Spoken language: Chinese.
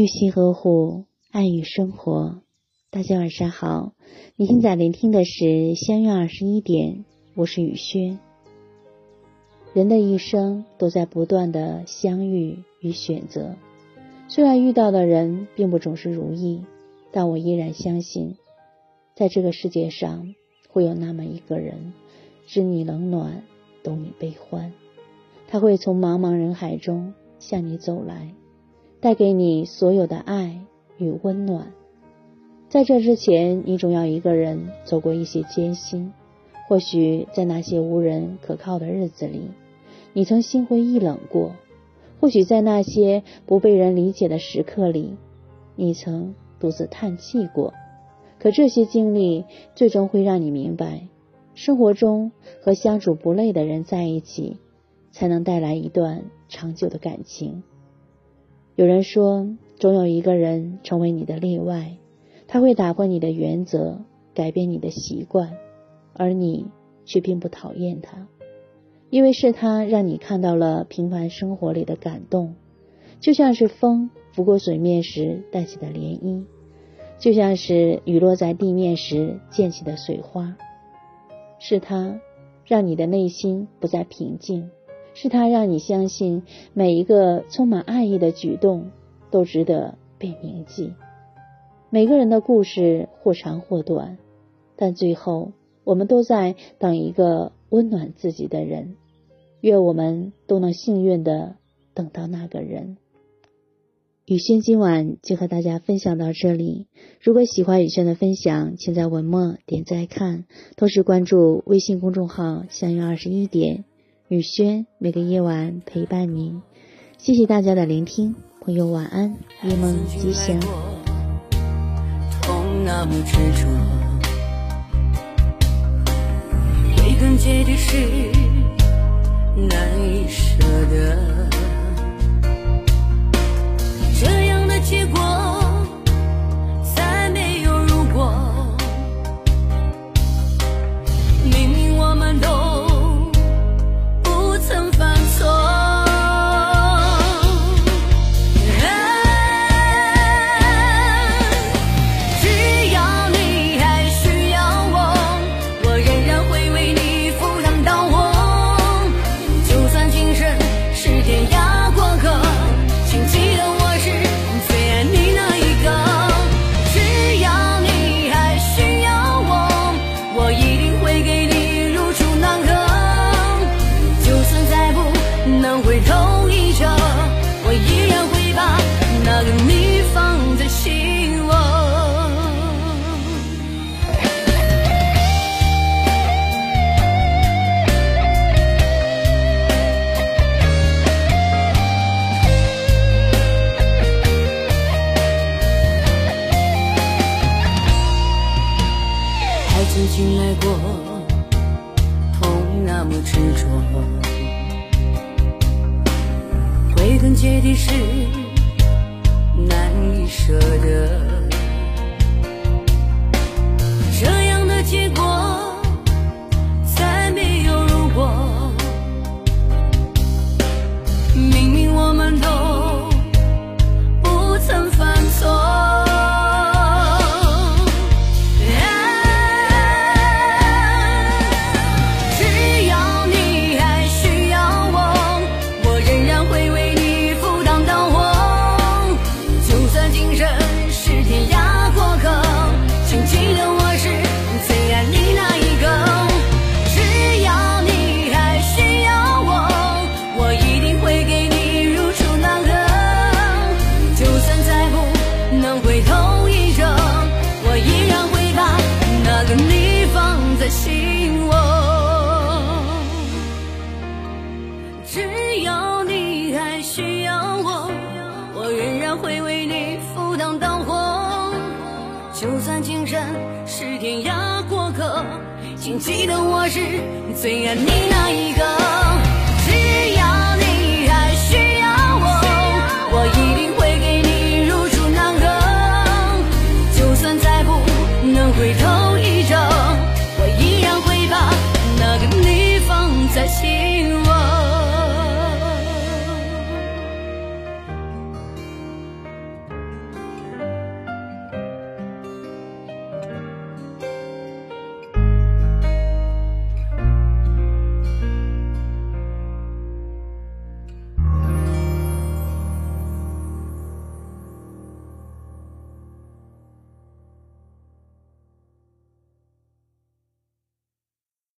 用心呵护，爱与生活。大家晚上好，你现在聆听的是相约二十一点，我是雨轩。人的一生都在不断的相遇与选择，虽然遇到的人并不总是如意，但我依然相信，在这个世界上会有那么一个人，知你冷暖，懂你悲欢。他会从茫茫人海中向你走来。带给你所有的爱与温暖。在这之前，你总要一个人走过一些艰辛。或许在那些无人可靠的日子里，你曾心灰意冷过；或许在那些不被人理解的时刻里，你曾独自叹气过。可这些经历最终会让你明白，生活中和相处不累的人在一起，才能带来一段长久的感情。有人说，总有一个人成为你的例外，他会打破你的原则，改变你的习惯，而你却并不讨厌他，因为是他让你看到了平凡生活里的感动，就像是风拂过水面时带起的涟漪，就像是雨落在地面时溅起的水花，是他让你的内心不再平静。是他让你相信，每一个充满爱意的举动都值得被铭记。每个人的故事或长或短，但最后我们都在等一个温暖自己的人。愿我们都能幸运的等到那个人。雨轩今晚就和大家分享到这里。如果喜欢雨轩的分享，请在文末点赞看，同时关注微信公众号“相约二十一点”。雨轩每个夜晚陪伴您，谢谢大家的聆听，朋友晚安，夜梦吉祥。痛那么执着，归根结底是曾经来过，痛那么执着。归根结底是难就算今生是天涯过客，请记得我是最爱你那一个。